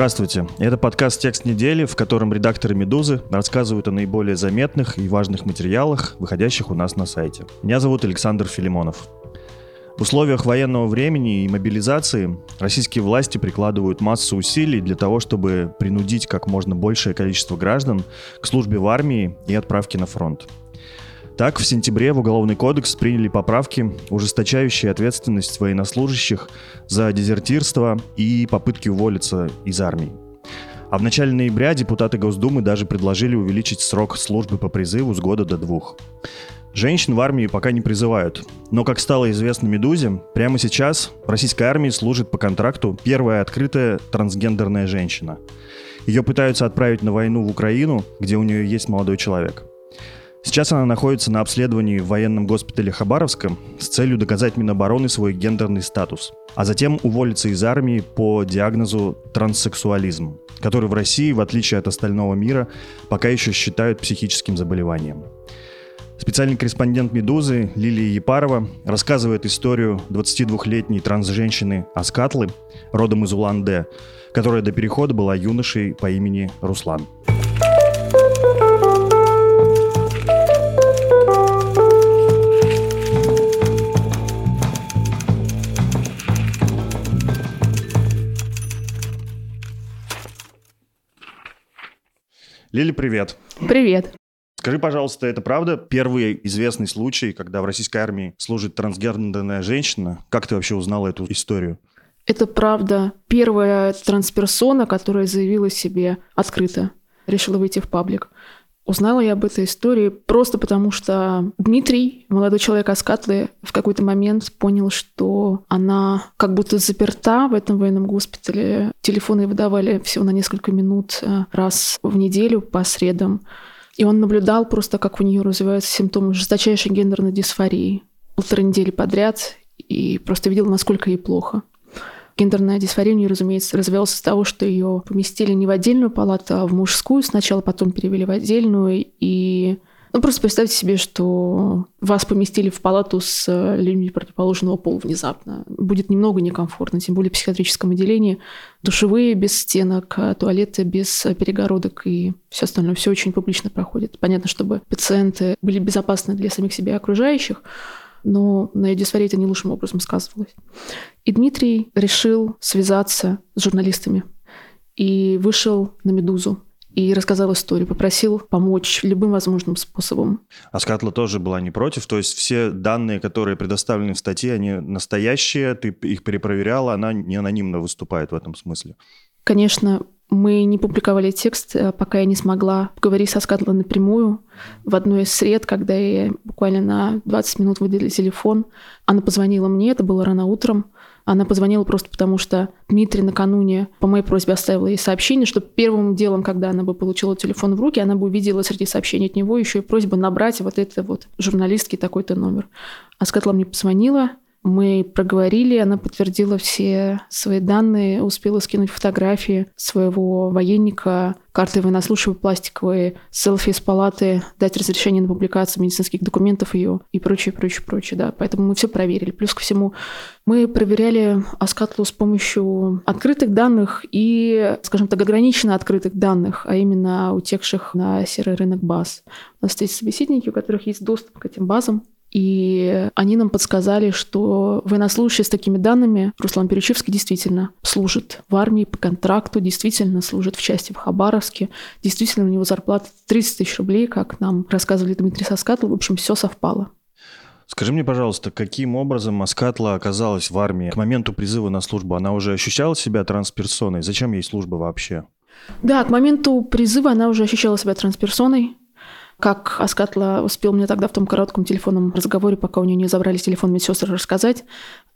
Здравствуйте. Это подкаст «Текст недели», в котором редакторы «Медузы» рассказывают о наиболее заметных и важных материалах, выходящих у нас на сайте. Меня зовут Александр Филимонов. В условиях военного времени и мобилизации российские власти прикладывают массу усилий для того, чтобы принудить как можно большее количество граждан к службе в армии и отправке на фронт. Так, в сентябре в Уголовный кодекс приняли поправки, ужесточающие ответственность военнослужащих за дезертирство и попытки уволиться из армии. А в начале ноября депутаты Госдумы даже предложили увеличить срок службы по призыву с года до двух. Женщин в армии пока не призывают. Но, как стало известно «Медузе», прямо сейчас в российской армии служит по контракту первая открытая трансгендерная женщина. Ее пытаются отправить на войну в Украину, где у нее есть молодой человек. Сейчас она находится на обследовании в военном госпитале Хабаровска с целью доказать Минобороны свой гендерный статус, а затем уволиться из армии по диагнозу транссексуализм, который в России, в отличие от остального мира, пока еще считают психическим заболеванием. Специальный корреспондент «Медузы» Лилия Епарова рассказывает историю 22-летней трансженщины Аскатлы, родом из Улан-Удэ, которая до перехода была юношей по имени Руслан. Лили, привет. Привет. Скажи, пожалуйста, это правда первый известный случай, когда в российской армии служит трансгендерная женщина? Как ты вообще узнала эту историю? Это правда. Первая трансперсона, которая заявила себе открыто, решила выйти в паблик. Узнала я об этой истории просто потому, что Дмитрий, молодой человек Аскатлы, в какой-то момент понял, что она как будто заперта в этом военном госпитале. Телефоны выдавали всего на несколько минут э, раз в неделю по средам. И он наблюдал просто, как у нее развиваются симптомы жесточайшей гендерной дисфории полторы недели подряд и просто видел, насколько ей плохо. Гендерная дисфория у нее, разумеется, развивалась с того, что ее поместили не в отдельную палату, а в мужскую сначала, потом перевели в отдельную. И ну, просто представьте себе, что вас поместили в палату с э, людьми противоположного пола внезапно. Будет немного некомфортно, тем более в психиатрическом отделении. Душевые без стенок, а туалеты без перегородок и все остальное. Все очень публично проходит. Понятно, чтобы пациенты были безопасны для самих себя и окружающих, но на ее это не лучшим образом сказывалось. И Дмитрий решил связаться с журналистами и вышел на «Медузу», и рассказал историю, попросил помочь любым возможным способом. А Скатла тоже была не против, то есть все данные, которые предоставлены в статье, они настоящие, ты их перепроверяла, она не анонимно выступает в этом смысле. Конечно, мы не публиковали текст, э, пока я не смогла поговорить со Скатлой напрямую. В одной из сред, когда я буквально на 20 минут выдали телефон, она позвонила мне, это было рано утром. Она позвонила просто потому, что Дмитрий накануне по моей просьбе оставил ей сообщение, что первым делом, когда она бы получила телефон в руки, она бы увидела среди сообщений от него еще и просьбу набрать вот это вот журналистский такой-то номер. А Скатла мне позвонила, мы проговорили, она подтвердила все свои данные, успела скинуть фотографии своего военника, карты военнослужащего пластиковые, селфи из палаты, дать разрешение на публикацию медицинских документов ее и прочее, прочее, прочее, да. Поэтому мы все проверили. Плюс ко всему, мы проверяли Аскатлу с помощью открытых данных и, скажем так, ограниченно открытых данных, а именно утекших на серый рынок баз. У нас есть собеседники, у которых есть доступ к этим базам, и они нам подсказали, что военнослужащий с такими данными, Руслан Перечевский, действительно служит в армии по контракту, действительно служит в части в Хабаровске, действительно у него зарплата 30 тысяч рублей, как нам рассказывали Дмитрий Соскатл. В общем, все совпало. Скажи мне, пожалуйста, каким образом Аскатла оказалась в армии? К моменту призыва на службу она уже ощущала себя трансперсоной? Зачем ей служба вообще? Да, к моменту призыва она уже ощущала себя трансперсоной. Как Аскатла успел мне тогда в том коротком телефонном разговоре, пока у нее не забрали телефон медсестры, рассказать,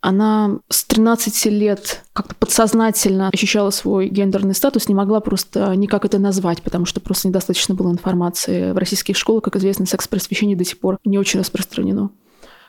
Она с 13 лет как-то подсознательно ощущала свой гендерный статус, не могла просто никак это назвать, потому что просто недостаточно было информации. В российских школах, как известно, секс-просвещение до сих пор не очень распространено.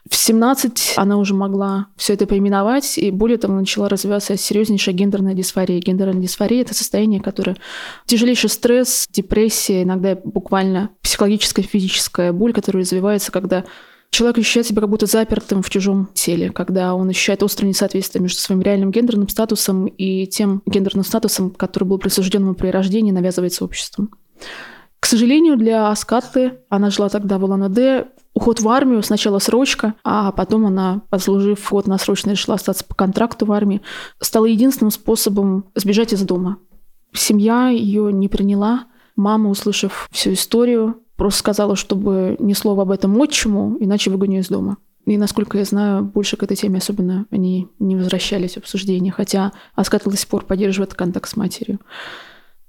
В 17 она уже могла все это поименовать, и более того, начала развиваться серьезнейшая гендерная дисфория. Гендерная дисфория – это состояние, которое тяжелейший стресс, депрессия, иногда буквально психологическая, физическая боль, которая развивается, когда человек ощущает себя как будто запертым в чужом теле, когда он ощущает острое несоответствие между своим реальным гендерным статусом и тем гендерным статусом, который был присужден ему при рождении, навязывается обществом. К сожалению, для Аскаты, она жила тогда в Улан-Удэ, уход в армию, сначала срочка, а потом она, отслужив год на срочно, решила остаться по контракту в армии, стала единственным способом сбежать из дома. Семья ее не приняла. Мама, услышав всю историю, просто сказала, чтобы ни слова об этом отчиму, иначе выгоню из дома. И, насколько я знаю, больше к этой теме особенно они не возвращались в обсуждение, хотя Аскат до сих пор поддерживает контакт с матерью.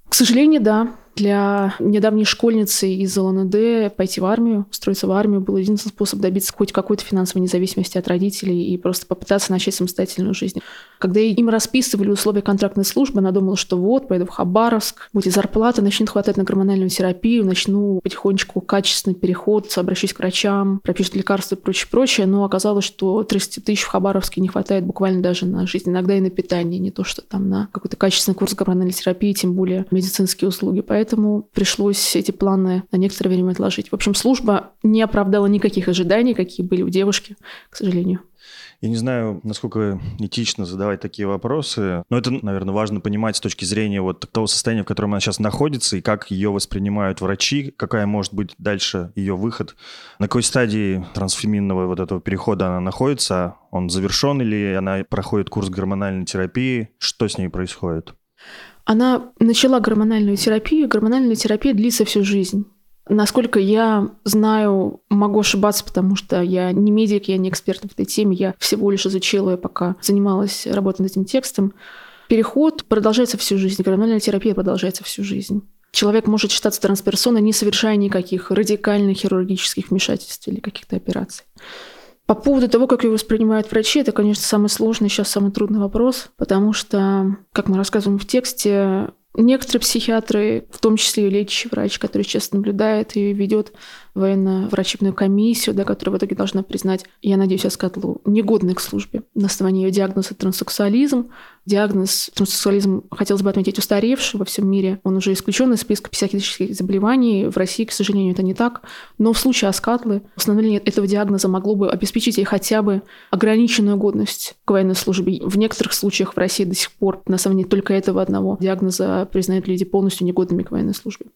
К сожалению, да, для недавней школьницы из ЛНД пойти в армию, устроиться в армию, был единственный способ добиться хоть какой-то финансовой независимости от родителей и просто попытаться начать самостоятельную жизнь. Когда им расписывали условия контрактной службы, она думала, что вот, пойду в Хабаровск, будет зарплата, начнет хватать на гормональную терапию, начну потихонечку качественный переход, обращусь к врачам, пропишут лекарства и прочее, прочее. Но оказалось, что 30 тысяч в Хабаровске не хватает буквально даже на жизнь, иногда и на питание, не то что там на какой-то качественный курс гормональной терапии, тем более медицинские услуги. Поэтому поэтому пришлось эти планы на некоторое время отложить. В общем, служба не оправдала никаких ожиданий, какие были у девушки, к сожалению. Я не знаю, насколько этично задавать такие вопросы, но это, наверное, важно понимать с точки зрения вот того состояния, в котором она сейчас находится, и как ее воспринимают врачи, какая может быть дальше ее выход, на какой стадии трансфеминного вот этого перехода она находится, он завершен или она проходит курс гормональной терапии, что с ней происходит? Она начала гормональную терапию. Гормональная терапия длится всю жизнь. Насколько я знаю, могу ошибаться, потому что я не медик, я не эксперт в этой теме, я всего лишь изучила ее, пока занималась работой над этим текстом. Переход продолжается всю жизнь, гормональная терапия продолжается всю жизнь. Человек может считаться трансперсоной, не совершая никаких радикальных хирургических вмешательств или каких-то операций. По поводу того, как его воспринимают врачи, это, конечно, самый сложный, сейчас самый трудный вопрос, потому что, как мы рассказываем в тексте, некоторые психиатры, в том числе и лечащий врач, который сейчас наблюдает и ведет военно-врачебную комиссию, да, которая в итоге должна признать, я надеюсь, Аскатлу негодной к службе на основании ее диагноза транссексуализм, Диагноз транссексуализм, хотелось бы отметить, устаревший во всем мире. Он уже исключен из списка психиатрических заболеваний. В России, к сожалению, это не так. Но в случае Аскатлы установление этого диагноза могло бы обеспечить ей хотя бы ограниченную годность к военной службе. В некоторых случаях в России до сих пор на основании только этого одного диагноза признают люди полностью негодными к военной службе.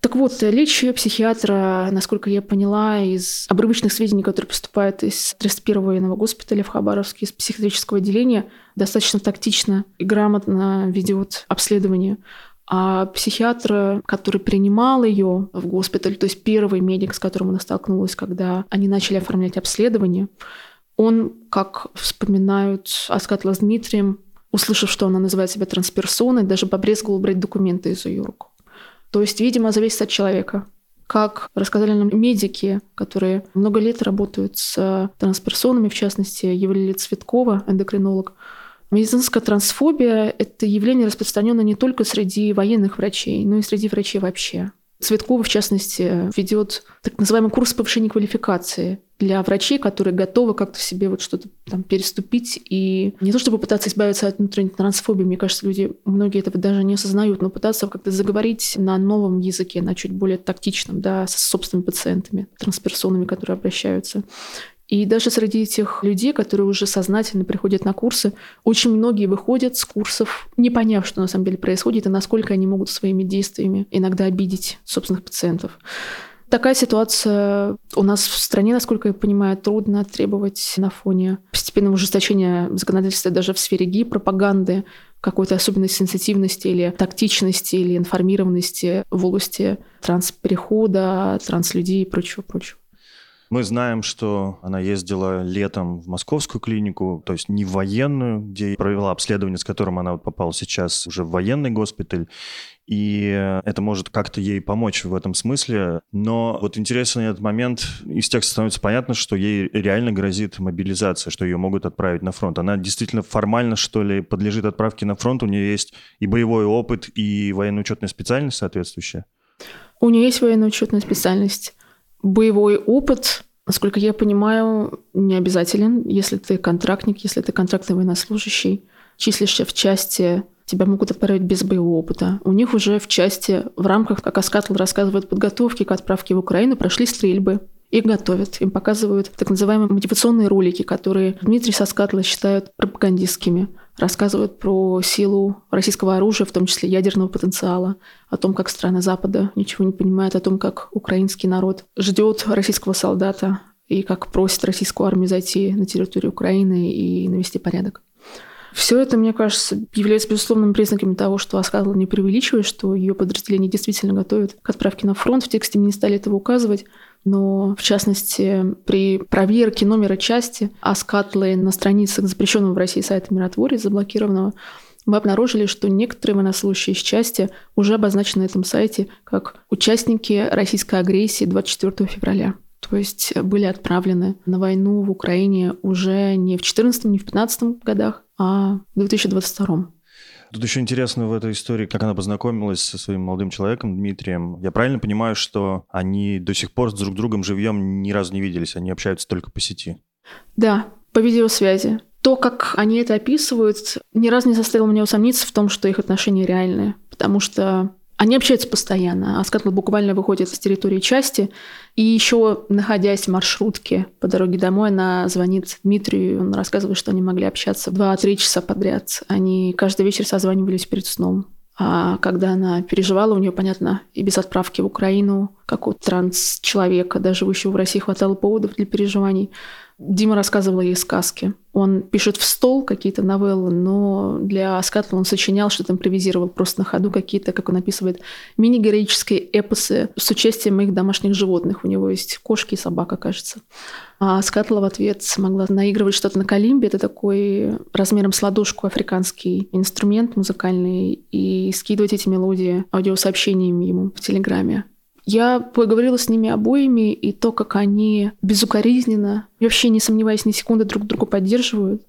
Так вот, речь психиатра, насколько я поняла, из обрывочных сведений, которые поступают из 31-го военного госпиталя в Хабаровске, из психиатрического отделения, достаточно тактично и грамотно ведет обследование. А психиатр, который принимал ее в госпиталь, то есть первый медик, с которым она столкнулась, когда они начали оформлять обследование, он, как вспоминают Аскатла с Дмитрием, услышав, что она называет себя трансперсоной, даже побрезговал брать документы из ее рук. То есть, видимо, зависит от человека. Как рассказали нам медики, которые много лет работают с трансперсонами, в частности, Евлилия Цветкова, эндокринолог, Медицинская трансфобия – это явление распространенное не только среди военных врачей, но и среди врачей вообще. Цветкова, в частности, ведет так называемый курс повышения квалификации для врачей, которые готовы как-то себе вот что-то там переступить и не то чтобы пытаться избавиться от внутренней трансфобии, мне кажется, люди, многие этого даже не осознают, но пытаться как-то заговорить на новом языке, на чуть более тактичном, да, с собственными пациентами, трансперсонами, которые обращаются. И даже среди этих людей, которые уже сознательно приходят на курсы, очень многие выходят с курсов, не поняв, что на самом деле происходит, и насколько они могут своими действиями иногда обидеть собственных пациентов. Такая ситуация у нас в стране, насколько я понимаю, трудно требовать на фоне постепенного ужесточения законодательства даже в сфере гей-пропаганды, какой-то особенной сенситивности или тактичности или информированности в области трансперехода, транслюдей и прочего-прочего. Мы знаем, что она ездила летом в московскую клинику, то есть не в военную, где провела обследование, с которым она вот попала сейчас уже в военный госпиталь и это может как-то ей помочь в этом смысле. Но вот интересный этот момент, из текста становится понятно, что ей реально грозит мобилизация, что ее могут отправить на фронт. Она действительно формально, что ли, подлежит отправке на фронт, у нее есть и боевой опыт, и военно-учетная специальность соответствующая? У нее есть военно-учетная специальность. Боевой опыт, насколько я понимаю, не обязателен, если ты контрактник, если ты контрактный военнослужащий, числишься в части тебя могут отправить без боевого опыта. У них уже в части, в рамках, как Аскатл рассказывает, подготовки к отправке в Украину, прошли стрельбы. Их готовят, им показывают так называемые мотивационные ролики, которые Дмитрий Соскатла считают пропагандистскими. Рассказывают про силу российского оружия, в том числе ядерного потенциала, о том, как страны Запада ничего не понимают, о том, как украинский народ ждет российского солдата и как просит российскую армию зайти на территорию Украины и навести порядок. Все это, мне кажется, является безусловным признаками того, что Аскатла не преувеличивает, что ее подразделение действительно готовят к отправке на фронт. В тексте мы не стали этого указывать, но, в частности, при проверке номера части Аскатлы на страницах запрещенного в России сайта «Миротворец», заблокированного, мы обнаружили, что некоторые военнослужащие из части уже обозначены на этом сайте как участники российской агрессии 24 февраля. То есть были отправлены на войну в Украине уже не в 14 не в 15 годах, а в 2022. Тут еще интересно в этой истории, как она познакомилась со своим молодым человеком Дмитрием. Я правильно понимаю, что они до сих пор с друг другом живьем ни разу не виделись, они общаются только по сети? Да, по видеосвязи. То, как они это описывают, ни разу не заставило меня усомниться в том, что их отношения реальные. Потому что они общаются постоянно. Аскатл буквально выходит с территории части, и еще находясь в маршрутке по дороге домой, она звонит Дмитрию, он рассказывает, что они могли общаться 2-3 часа подряд. Они каждый вечер созванивались перед сном. А когда она переживала, у нее, понятно, и без отправки в Украину, как у транс-человека, даже живущего в России, хватало поводов для переживаний. Дима рассказывал ей сказки. Он пишет в стол какие-то новеллы, но для Скатла он сочинял, что-то импровизировал просто на ходу какие-то, как он описывает, мини-героические эпосы с участием моих домашних животных. У него есть кошки и собака, кажется. А Скатла в ответ смогла наигрывать что-то на калимбе. Это такой размером с ладошку африканский инструмент музыкальный. И скидывать эти мелодии аудиосообщениями ему в Телеграме. Я поговорила с ними обоими, и то, как они безукоризненно, вообще не сомневаясь ни секунды, друг друга поддерживают,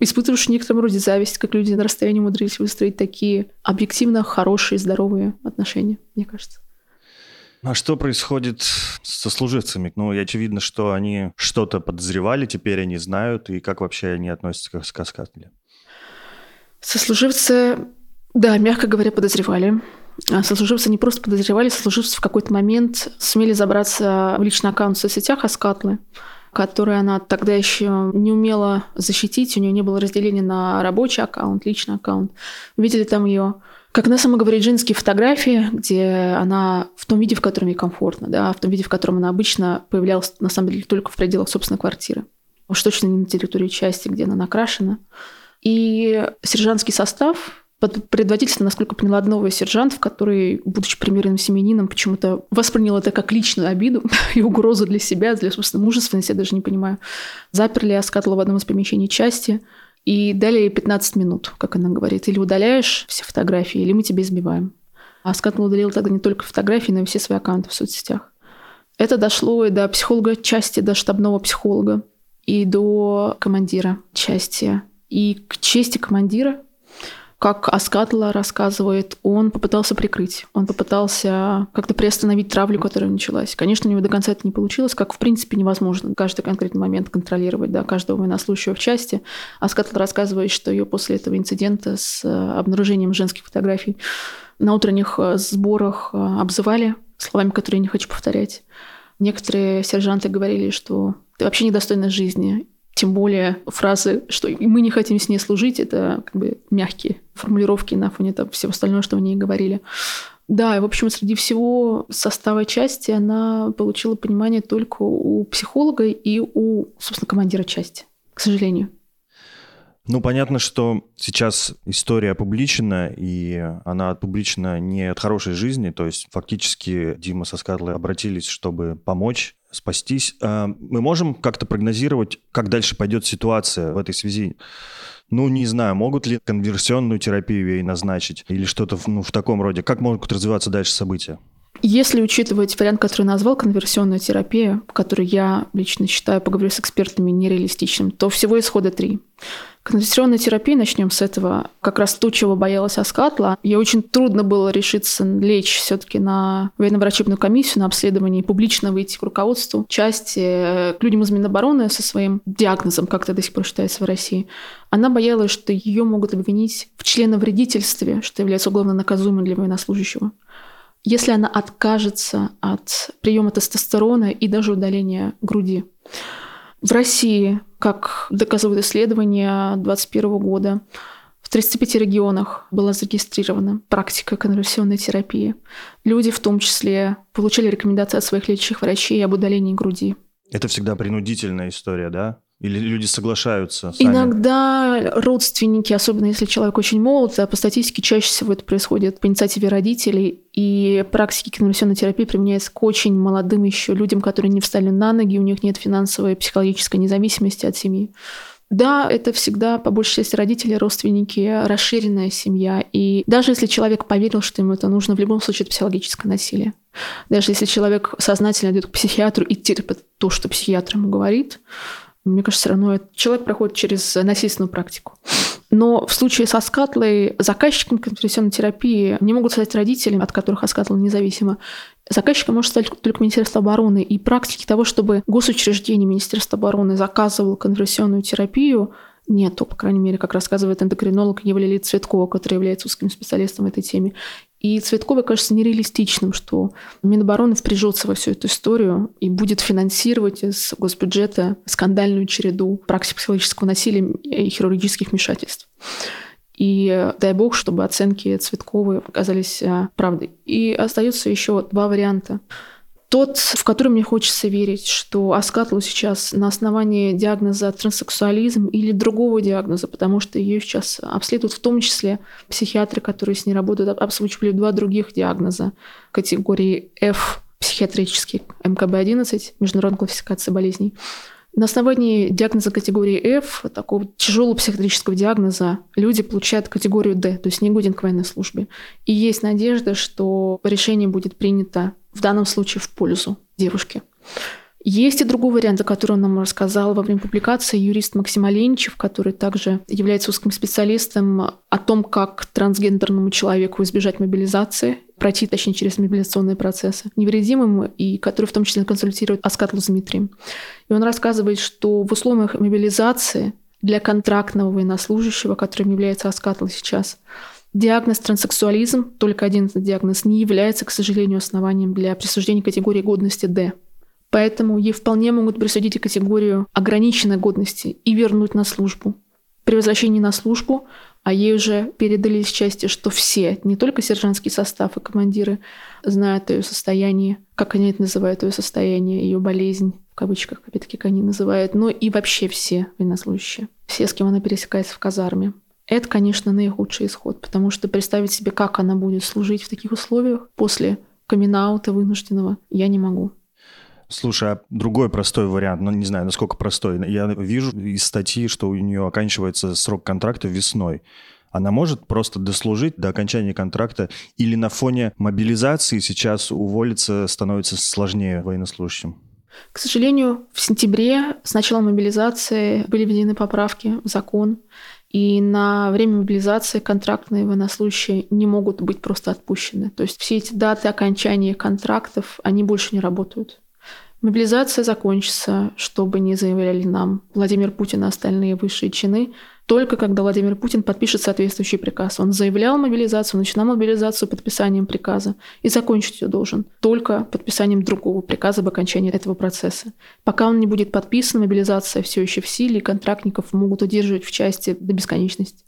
испытываешь в некотором роде зависть, как люди на расстоянии умудрились выстроить такие объективно хорошие, здоровые отношения, мне кажется. А что происходит со служивцами? Ну, очевидно, что они что-то подозревали, теперь они знают, и как вообще они относятся к сказкателям? Сослуживцы, да, мягко говоря, подозревали. А сослуживцы не просто подозревали, сослуживцы в какой-то момент сумели забраться в личный аккаунт в соцсетях Аскатлы, который она тогда еще не умела защитить, у нее не было разделения на рабочий аккаунт, личный аккаунт. Увидели там ее как она сама говорит, женские фотографии, где она в том виде, в котором ей комфортно, да, в том виде, в котором она обычно появлялась, на самом деле, только в пределах собственной квартиры. Уж точно не на территории части, где она накрашена. И сержантский состав под предводительством, насколько поняла, одного из сержантов, который, будучи примерным семенином, почему-то воспринял это как личную обиду и угрозу для себя, для собственной мужественности, я даже не понимаю. Заперли Аскатла в одном из помещений части и дали ей 15 минут, как она говорит. Или удаляешь все фотографии, или мы тебя избиваем. А Аскатл удалил тогда не только фотографии, но и все свои аккаунты в соцсетях. Это дошло и до психолога части, до штабного психолога, и до командира части. И к чести командира как Аскатла рассказывает, он попытался прикрыть, он попытался как-то приостановить травлю, которая началась. Конечно, у него до конца это не получилось, как в принципе невозможно каждый конкретный момент контролировать, да, каждого военнослужащего в части. Аскатла рассказывает, что ее после этого инцидента с э, обнаружением женских фотографий на утренних э, сборах э, обзывали словами, которые я не хочу повторять. Некоторые сержанты говорили, что ты вообще недостойна жизни, тем более фразы, что мы не хотим с ней служить, это как бы мягкие формулировки на фоне того всего остального, что в ней говорили. Да, и, в общем, среди всего состава части она получила понимание только у психолога и у, собственно, командира части, к сожалению. Ну, понятно, что сейчас история опубличена, и она опубличена не от хорошей жизни, то есть фактически Дима со Скатлой обратились, чтобы помочь спастись. А мы можем как-то прогнозировать, как дальше пойдет ситуация в этой связи? Ну, не знаю, могут ли конверсионную терапию ей назначить или что-то ну, в таком роде? Как могут развиваться дальше события? Если учитывать вариант, который назвал, конверсионную терапию, который я лично считаю, поговорю с экспертами, нереалистичным, то всего исхода три. Конверсионная терапия, начнем с этого, как раз то, чего боялась Аскатла. Ей очень трудно было решиться лечь все таки на военно-врачебную комиссию, на обследование и публично выйти к руководству части, э, к людям из Минобороны со своим диагнозом, как это до сих пор считается в России. Она боялась, что ее могут обвинить в членовредительстве, что является уголовно наказуемым для военнослужащего если она откажется от приема тестостерона и даже удаления груди. В России, как доказывают исследования 2021 года, в 35 регионах была зарегистрирована практика конверсионной терапии. Люди в том числе получили рекомендации от своих лечащих врачей об удалении груди. Это всегда принудительная история, да? Или люди соглашаются сами? Иногда родственники, особенно если человек очень молод, а по статистике чаще всего это происходит по инициативе родителей, и практики конверсионной терапии применяются к очень молодым еще людям, которые не встали на ноги, у них нет финансовой и психологической независимости от семьи. Да, это всегда, по большей части, родители, родственники, расширенная семья. И даже если человек поверил, что ему это нужно, в любом случае это психологическое насилие. Даже если человек сознательно идет к психиатру и терпит то, что психиатр ему говорит, мне кажется, все равно человек проходит через насильственную практику. Но в случае со скатлой заказчиком конверсионной терапии не могут стать родители, от которых Аскатла независимо. Заказчиком может стать только Министерство обороны. И практики того, чтобы госучреждение Министерства обороны заказывало конверсионную терапию, нету, по крайней мере, как рассказывает эндокринолог Евлия Цветкова, который является узким специалистом в этой теме. И Цветковой кажется нереалистичным, что Минобороны впряжется во всю эту историю и будет финансировать из госбюджета скандальную череду практик психологического насилия и хирургических вмешательств. И дай бог, чтобы оценки Цветковой оказались а, правдой. И остается еще два варианта. Тот, в который мне хочется верить, что Аскатлу сейчас на основании диагноза транссексуализм или другого диагноза, потому что ее сейчас обследуют в том числе психиатры, которые с ней работают, обслуживали два других диагноза категории F психиатрический МКБ-11, международная классификация болезней. На основании диагноза категории F, такого тяжелого психиатрического диагноза, люди получают категорию D, то есть не годен к военной службе. И есть надежда, что решение будет принято в данном случае в пользу девушки. Есть и другой вариант, о котором нам рассказал во время публикации юрист Максим Оленичев, который также является узким специалистом о том, как трансгендерному человеку избежать мобилизации, пройти, точнее, через мобилизационные процессы невредимым, и который в том числе консультирует Аскатлу с Дмитрием. И он рассказывает, что в условиях мобилизации для контрактного военнослужащего, которым является Аскатл сейчас, Диагноз транссексуализм, только один диагноз, не является, к сожалению, основанием для присуждения категории годности D. Поэтому ей вполне могут присудить и категорию ограниченной годности и вернуть на службу. При возвращении на службу, а ей уже передали из части, что все, не только сержантский состав и командиры, знают ее состояние, как они это называют, ее состояние, ее болезнь, в кавычках, опять-таки, как они называют, но и вообще все военнослужащие, все, с кем она пересекается в казарме. Это, конечно, наихудший исход, потому что представить себе, как она будет служить в таких условиях после камин вынужденного, я не могу. Слушай, а другой простой вариант, ну не знаю, насколько простой. Я вижу из статьи, что у нее оканчивается срок контракта весной. Она может просто дослужить до окончания контракта или на фоне мобилизации сейчас уволиться становится сложнее военнослужащим? К сожалению, в сентябре с начала мобилизации были введены поправки в закон, и на время мобилизации контрактные военнослужащие не могут быть просто отпущены. То есть все эти даты окончания контрактов, они больше не работают. Мобилизация закончится, чтобы не заявляли нам Владимир Путин и остальные высшие чины, только когда Владимир Путин подпишет соответствующий приказ. Он заявлял мобилизацию, начинал мобилизацию подписанием приказа и закончить ее должен только подписанием другого приказа об окончании этого процесса. Пока он не будет подписан, мобилизация все еще в силе, и контрактников могут удерживать в части до бесконечности.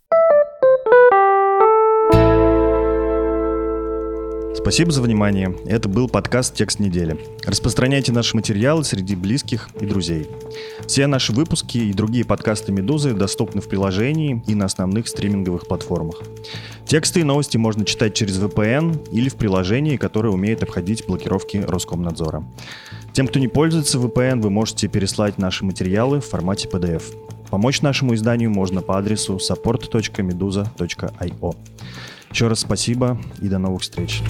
Спасибо за внимание. Это был подкаст «Текст недели». Распространяйте наши материалы среди близких и друзей. Все наши выпуски и другие подкасты «Медузы» доступны в приложении и на основных стриминговых платформах. Тексты и новости можно читать через VPN или в приложении, которое умеет обходить блокировки Роскомнадзора. Тем, кто не пользуется VPN, вы можете переслать наши материалы в формате PDF. Помочь нашему изданию можно по адресу support.meduza.io. Еще раз спасибо и до новых встреч.